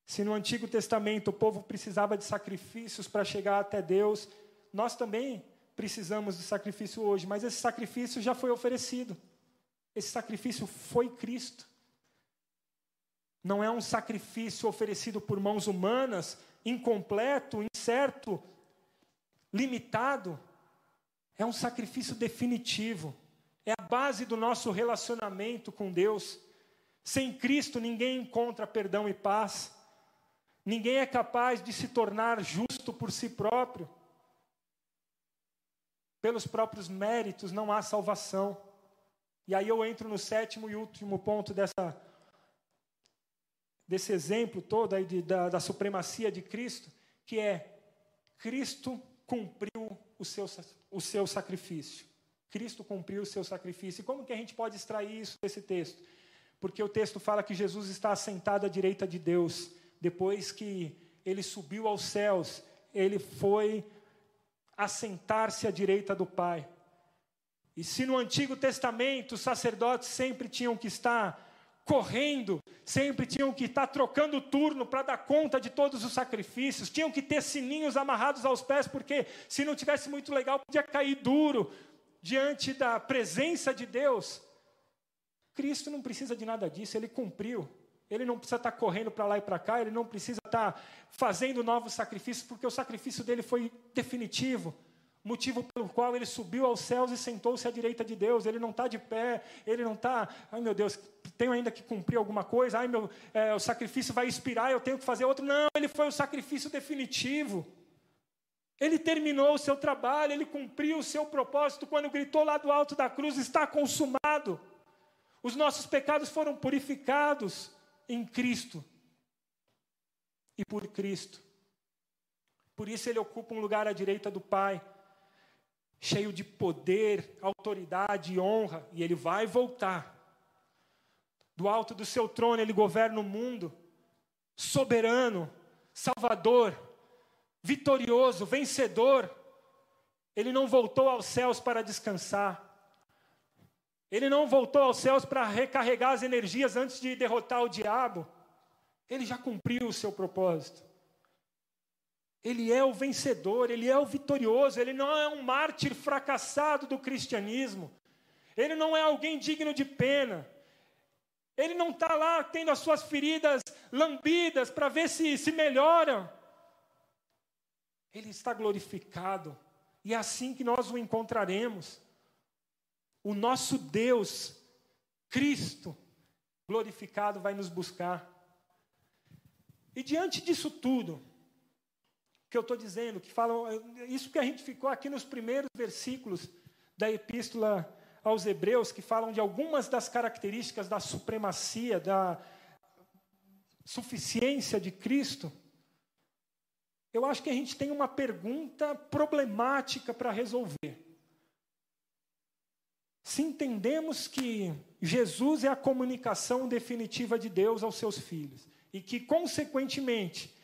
Se no Antigo Testamento o povo precisava de sacrifícios para chegar até Deus, nós também precisamos de sacrifício hoje, mas esse sacrifício já foi oferecido. Esse sacrifício foi Cristo. Não é um sacrifício oferecido por mãos humanas, incompleto, incerto, limitado. É um sacrifício definitivo. É a base do nosso relacionamento com Deus. Sem Cristo, ninguém encontra perdão e paz. Ninguém é capaz de se tornar justo por si próprio. Pelos próprios méritos não há salvação. E aí eu entro no sétimo e último ponto dessa, desse exemplo todo aí de, da, da supremacia de Cristo, que é Cristo cumpriu o seu, o seu sacrifício. Cristo cumpriu o seu sacrifício. E como que a gente pode extrair isso desse texto? Porque o texto fala que Jesus está assentado à direita de Deus. Depois que ele subiu aos céus, ele foi assentar-se à direita do Pai. E se no Antigo Testamento os sacerdotes sempre tinham que estar correndo, sempre tinham que estar trocando turno para dar conta de todos os sacrifícios, tinham que ter sininhos amarrados aos pés, porque se não tivesse muito legal, podia cair duro diante da presença de Deus. Cristo não precisa de nada disso, ele cumpriu. Ele não precisa estar correndo para lá e para cá, ele não precisa estar fazendo novos sacrifícios, porque o sacrifício dele foi definitivo motivo pelo qual ele subiu aos céus e sentou-se à direita de Deus. Ele não está de pé, ele não está, ai meu Deus, tenho ainda que cumprir alguma coisa, ai meu, é, o sacrifício vai expirar, eu tenho que fazer outro. Não, ele foi o sacrifício definitivo. Ele terminou o seu trabalho, ele cumpriu o seu propósito quando gritou lá do alto da cruz: está consumado. Os nossos pecados foram purificados em Cristo e por Cristo. Por isso ele ocupa um lugar à direita do Pai cheio de poder, autoridade e honra, e ele vai voltar. Do alto do seu trono, ele governa o mundo, soberano, salvador, vitorioso, vencedor. Ele não voltou aos céus para descansar. Ele não voltou aos céus para recarregar as energias antes de derrotar o diabo. Ele já cumpriu o seu propósito. Ele é o vencedor, ele é o vitorioso, ele não é um mártir fracassado do cristianismo, ele não é alguém digno de pena, ele não está lá tendo as suas feridas lambidas para ver se se melhoram. Ele está glorificado, e é assim que nós o encontraremos. O nosso Deus, Cristo, glorificado, vai nos buscar. E diante disso tudo, que eu estou dizendo, que falam, isso que a gente ficou aqui nos primeiros versículos da epístola aos Hebreus, que falam de algumas das características da supremacia, da suficiência de Cristo. Eu acho que a gente tem uma pergunta problemática para resolver. Se entendemos que Jesus é a comunicação definitiva de Deus aos seus filhos, e que, consequentemente,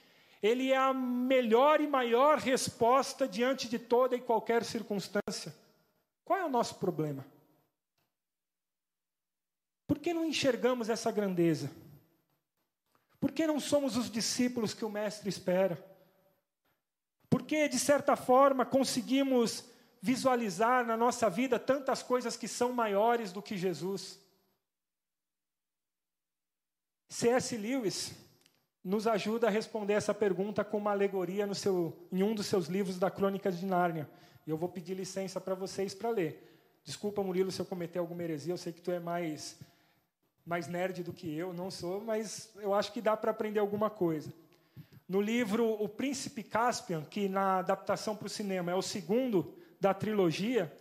ele é a melhor e maior resposta diante de toda e qualquer circunstância. Qual é o nosso problema? Por que não enxergamos essa grandeza? Por que não somos os discípulos que o Mestre espera? Por que, de certa forma, conseguimos visualizar na nossa vida tantas coisas que são maiores do que Jesus? C.S. Lewis, nos ajuda a responder essa pergunta com uma alegoria no seu, em um dos seus livros da Crônicas de Nárnia. E eu vou pedir licença para vocês para ler. Desculpa, Murilo, se eu cometer alguma heresia, eu sei que tu é mais, mais nerd do que eu, não sou, mas eu acho que dá para aprender alguma coisa. No livro O Príncipe Caspian, que na adaptação para o cinema é o segundo da trilogia,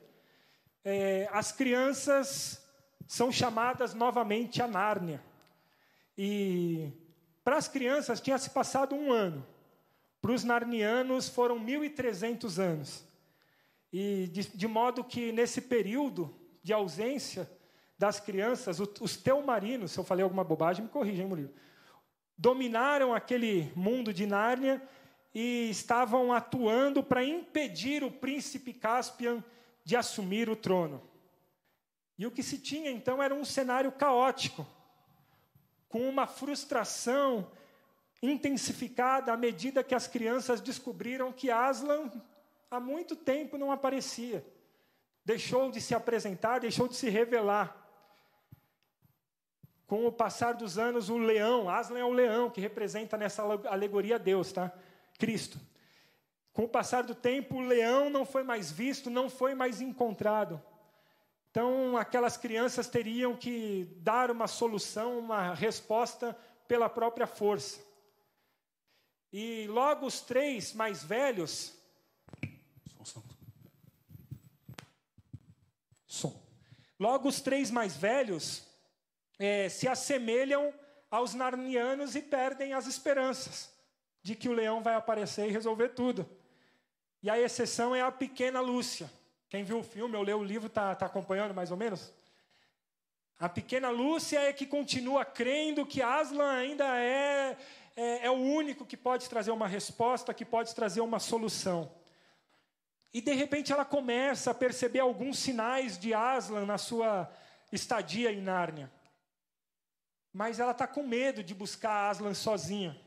é, as crianças são chamadas novamente a Nárnia. E para as crianças tinha se passado um ano. Para os narnianos foram 1.300 anos. E de, de, modo que nesse período de ausência das crianças, os teomarinos, se eu falei alguma bobagem, me corrijam, Murilo, dominaram aquele mundo de Nárnia e estavam atuando para impedir o príncipe Caspian de assumir o trono. E o que se tinha então era um cenário caótico com uma frustração intensificada à medida que as crianças descobriram que Aslan há muito tempo não aparecia. Deixou de se apresentar, deixou de se revelar. Com o passar dos anos, o leão, Aslan é o leão que representa nessa alegoria Deus, tá? Cristo. Com o passar do tempo, o leão não foi mais visto, não foi mais encontrado. Então, aquelas crianças teriam que dar uma solução, uma resposta pela própria força. E logo os três mais velhos. Som, som. Logo os três mais velhos é, se assemelham aos narnianos e perdem as esperanças de que o leão vai aparecer e resolver tudo. E a exceção é a pequena Lúcia quem viu o filme ou leu o livro está tá acompanhando mais ou menos? A pequena Lúcia é que continua crendo que Aslan ainda é, é, é o único que pode trazer uma resposta, que pode trazer uma solução. E de repente ela começa a perceber alguns sinais de Aslan na sua estadia em Nárnia. Mas ela está com medo de buscar Aslan sozinha.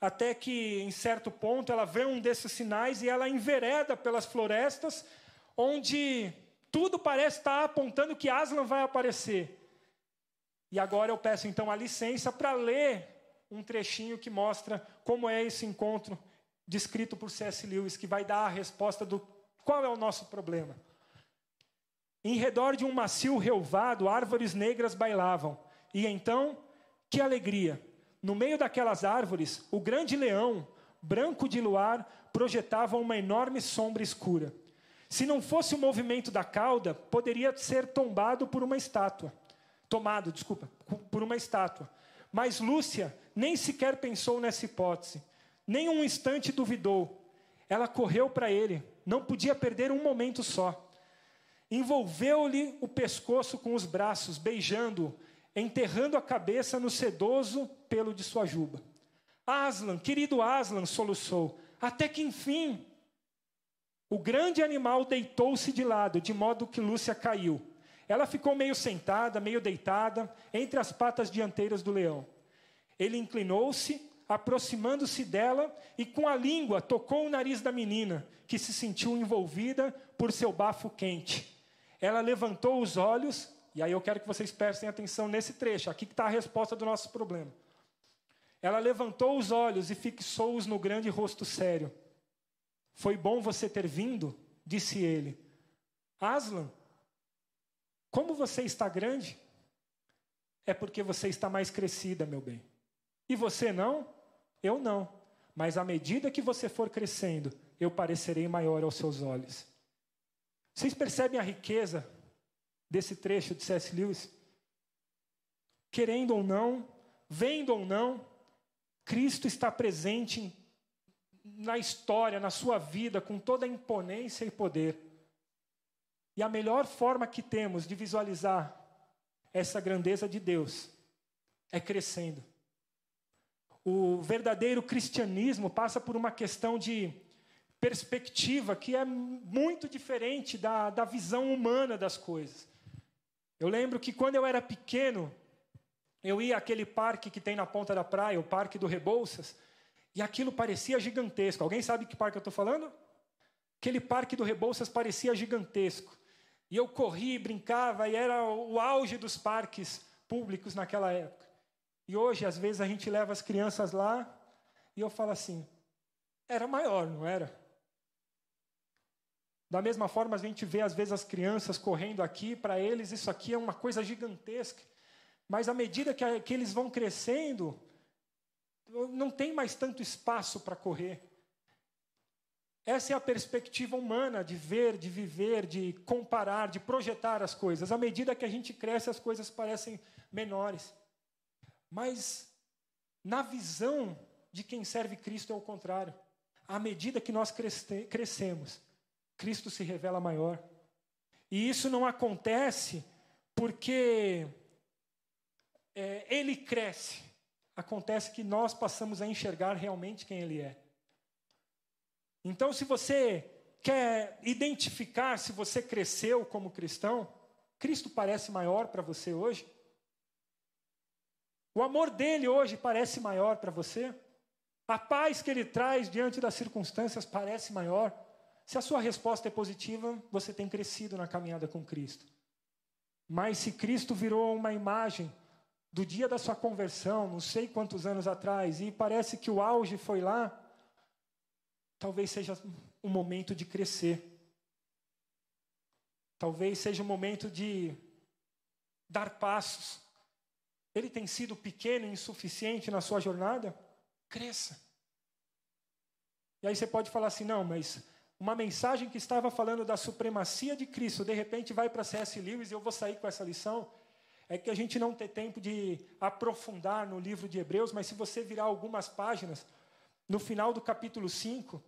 Até que, em certo ponto, ela vê um desses sinais e ela envereda pelas florestas, onde tudo parece estar apontando que Aslan vai aparecer. E agora eu peço então a licença para ler um trechinho que mostra como é esse encontro descrito por C.S. Lewis, que vai dar a resposta do qual é o nosso problema. Em redor de um macio relvado, árvores negras bailavam. E então, que alegria! No meio daquelas árvores, o grande leão, branco de luar, projetava uma enorme sombra escura. Se não fosse o movimento da cauda, poderia ser tombado por uma estátua. Tomado, desculpa, por uma estátua. Mas Lúcia nem sequer pensou nessa hipótese. Nem um instante duvidou. Ela correu para ele, não podia perder um momento só. Envolveu-lhe o pescoço com os braços, beijando-o, enterrando a cabeça no sedoso pelo de sua juba. Aslan, querido Aslan, soluçou, até que enfim. O grande animal deitou-se de lado, de modo que Lúcia caiu. Ela ficou meio sentada, meio deitada, entre as patas dianteiras do leão. Ele inclinou-se, aproximando-se dela e com a língua tocou o nariz da menina, que se sentiu envolvida por seu bafo quente. Ela levantou os olhos, e aí eu quero que vocês prestem atenção nesse trecho, aqui está a resposta do nosso problema. Ela levantou os olhos e fixou-os no grande rosto sério. Foi bom você ter vindo, disse ele. Aslan, como você está grande? É porque você está mais crescida, meu bem. E você não? Eu não. Mas à medida que você for crescendo, eu parecerei maior aos seus olhos. Vocês percebem a riqueza desse trecho de C.S. Lewis? Querendo ou não, vendo ou não, Cristo está presente na história, na sua vida, com toda a imponência e poder. E a melhor forma que temos de visualizar essa grandeza de Deus é crescendo o verdadeiro cristianismo passa por uma questão de perspectiva que é muito diferente da, da visão humana das coisas. Eu lembro que quando eu era pequeno, eu ia àquele parque que tem na ponta da praia, o Parque do Rebouças, e aquilo parecia gigantesco. Alguém sabe que parque eu estou falando? Aquele Parque do Rebouças parecia gigantesco. E eu corria e brincava, e era o auge dos parques públicos naquela época. E hoje, às vezes, a gente leva as crianças lá e eu falo assim: era maior, não era? Da mesma forma, a gente vê, às vezes, as crianças correndo aqui, para eles isso aqui é uma coisa gigantesca. Mas à medida que, que eles vão crescendo, não tem mais tanto espaço para correr. Essa é a perspectiva humana de ver, de viver, de comparar, de projetar as coisas. À medida que a gente cresce, as coisas parecem menores. Mas na visão de quem serve Cristo é o contrário. À medida que nós crescemos, Cristo se revela maior. E isso não acontece porque é, Ele cresce. Acontece que nós passamos a enxergar realmente quem Ele é. Então, se você quer identificar se você cresceu como cristão, Cristo parece maior para você hoje? O amor dele hoje parece maior para você? A paz que ele traz diante das circunstâncias parece maior? Se a sua resposta é positiva, você tem crescido na caminhada com Cristo. Mas se Cristo virou uma imagem do dia da sua conversão, não sei quantos anos atrás, e parece que o auge foi lá, talvez seja um momento de crescer. Talvez seja um momento de dar passos ele tem sido pequeno e insuficiente na sua jornada? Cresça. E aí você pode falar assim: não, mas uma mensagem que estava falando da supremacia de Cristo, de repente vai para C.S. Lewis e eu vou sair com essa lição. É que a gente não tem tempo de aprofundar no livro de Hebreus, mas se você virar algumas páginas, no final do capítulo 5,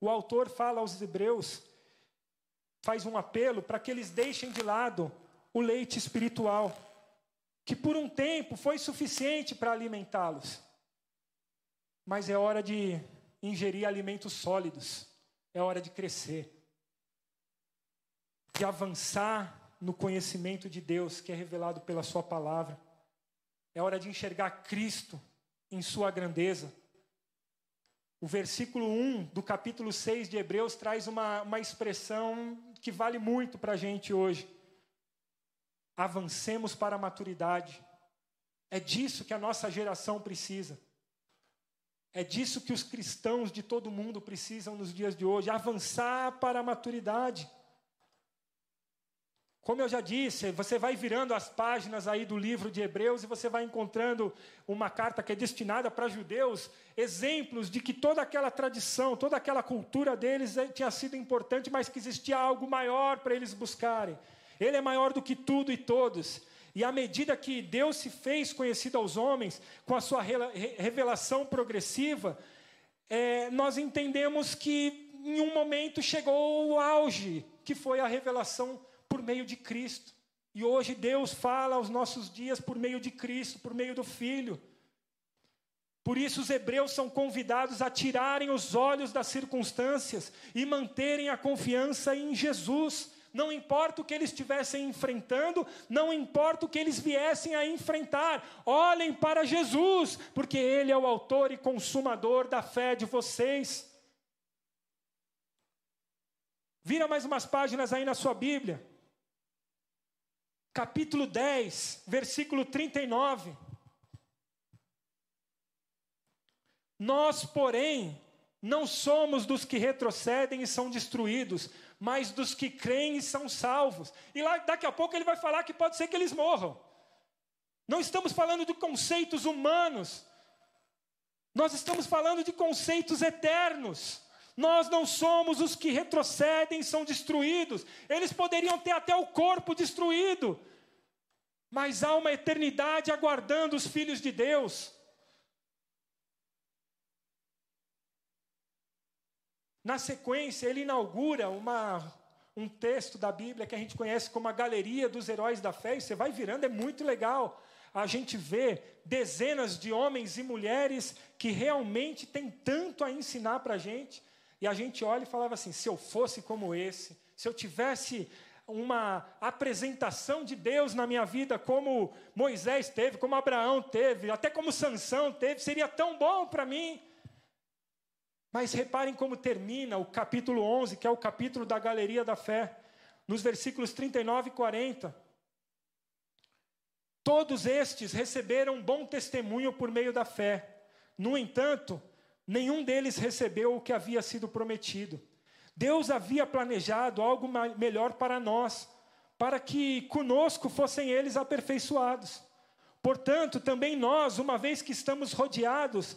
o autor fala aos Hebreus, faz um apelo para que eles deixem de lado o leite espiritual que por um tempo foi suficiente para alimentá-los. Mas é hora de ingerir alimentos sólidos, é hora de crescer. de avançar no conhecimento de Deus que é revelado pela Sua palavra. É hora de enxergar Cristo em Sua grandeza. O versículo 1 do capítulo 6 de Hebreus traz uma, uma expressão que vale muito para a gente hoje. Avancemos para a maturidade. É disso que a nossa geração precisa. É disso que os cristãos de todo mundo precisam nos dias de hoje avançar para a maturidade. Como eu já disse, você vai virando as páginas aí do livro de Hebreus e você vai encontrando uma carta que é destinada para judeus, exemplos de que toda aquela tradição, toda aquela cultura deles eh, tinha sido importante, mas que existia algo maior para eles buscarem. Ele é maior do que tudo e todos. E à medida que Deus se fez conhecido aos homens, com a sua revelação progressiva, é, nós entendemos que em um momento chegou o auge, que foi a revelação por meio de Cristo. E hoje Deus fala aos nossos dias por meio de Cristo, por meio do Filho. Por isso os hebreus são convidados a tirarem os olhos das circunstâncias e manterem a confiança em Jesus. Não importa o que eles estivessem enfrentando, não importa o que eles viessem a enfrentar, olhem para Jesus, porque Ele é o autor e consumador da fé de vocês. Vira mais umas páginas aí na sua Bíblia capítulo 10, versículo 39. Nós, porém, não somos dos que retrocedem e são destruídos, mas dos que creem e são salvos. E lá daqui a pouco ele vai falar que pode ser que eles morram. Não estamos falando de conceitos humanos. Nós estamos falando de conceitos eternos. Nós não somos os que retrocedem são destruídos. Eles poderiam ter até o corpo destruído, mas há uma eternidade aguardando os filhos de Deus. Na sequência, ele inaugura uma, um texto da Bíblia que a gente conhece como a Galeria dos Heróis da Fé, e você vai virando, é muito legal. A gente vê dezenas de homens e mulheres que realmente têm tanto a ensinar para a gente. E a gente olha e falava assim: se eu fosse como esse, se eu tivesse uma apresentação de Deus na minha vida, como Moisés teve, como Abraão teve, até como Sansão teve, seria tão bom para mim. Mas reparem como termina o capítulo 11, que é o capítulo da galeria da fé, nos versículos 39 e 40. Todos estes receberam bom testemunho por meio da fé. No entanto, nenhum deles recebeu o que havia sido prometido. Deus havia planejado algo melhor para nós, para que conosco fossem eles aperfeiçoados. Portanto, também nós, uma vez que estamos rodeados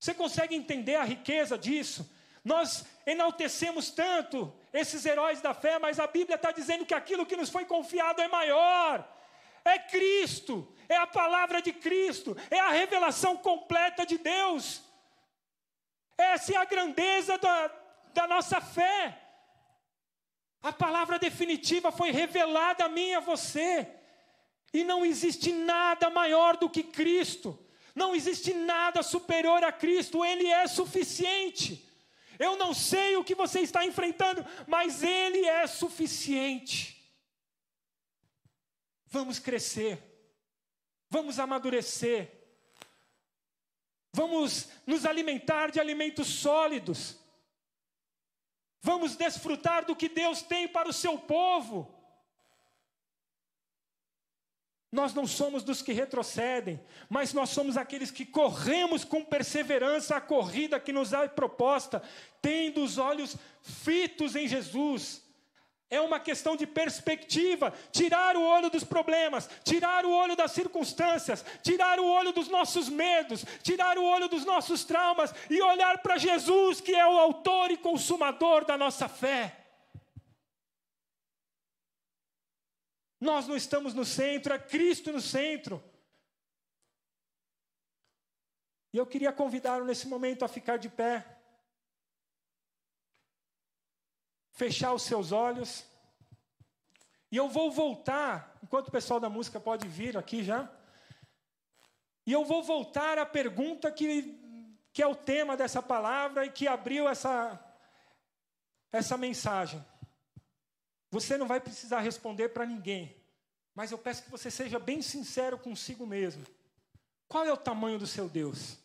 Você consegue entender a riqueza disso? Nós enaltecemos tanto esses heróis da fé, mas a Bíblia está dizendo que aquilo que nos foi confiado é maior. É Cristo, é a palavra de Cristo, é a revelação completa de Deus. Essa é a grandeza da, da nossa fé. A palavra definitiva foi revelada a mim e a você. E não existe nada maior do que Cristo. Não existe nada superior a Cristo. Ele é suficiente. Eu não sei o que você está enfrentando, mas Ele é suficiente. Vamos crescer vamos amadurecer, vamos nos alimentar de alimentos sólidos, vamos desfrutar do que Deus tem para o seu povo. Nós não somos dos que retrocedem, mas nós somos aqueles que corremos com perseverança a corrida que nos é proposta, tendo os olhos fitos em Jesus é uma questão de perspectiva, tirar o olho dos problemas, tirar o olho das circunstâncias, tirar o olho dos nossos medos, tirar o olho dos nossos traumas e olhar para Jesus, que é o autor e consumador da nossa fé. Nós não estamos no centro, é Cristo no centro. E eu queria convidá-lo nesse momento a ficar de pé, fechar os seus olhos. E eu vou voltar, enquanto o pessoal da música pode vir aqui já. E eu vou voltar à pergunta que, que é o tema dessa palavra e que abriu essa, essa mensagem. Você não vai precisar responder para ninguém, mas eu peço que você seja bem sincero consigo mesmo. Qual é o tamanho do seu Deus?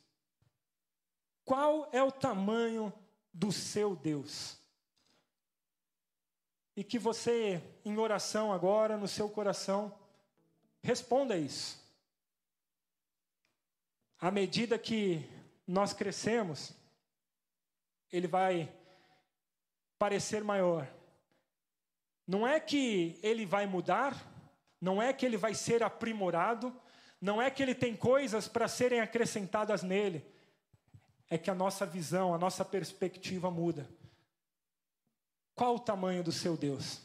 Qual é o tamanho do seu Deus? E que você, em oração agora, no seu coração, responda isso. À medida que nós crescemos, ele vai parecer maior. Não é que ele vai mudar, não é que ele vai ser aprimorado, não é que ele tem coisas para serem acrescentadas nele, é que a nossa visão, a nossa perspectiva muda. Qual o tamanho do seu Deus?